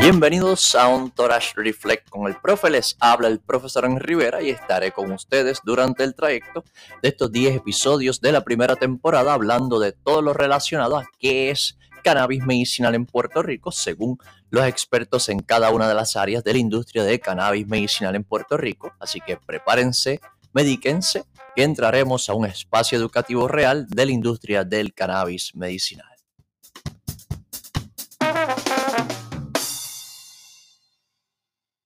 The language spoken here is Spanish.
Bienvenidos a un Torash Reflect con el profe. Les habla el profesor en Rivera y estaré con ustedes durante el trayecto de estos 10 episodios de la primera temporada hablando de todo lo relacionado a qué es cannabis medicinal en Puerto Rico según los expertos en cada una de las áreas de la industria de cannabis medicinal en Puerto Rico. Así que prepárense, medíquense, que entraremos a un espacio educativo real de la industria del cannabis medicinal.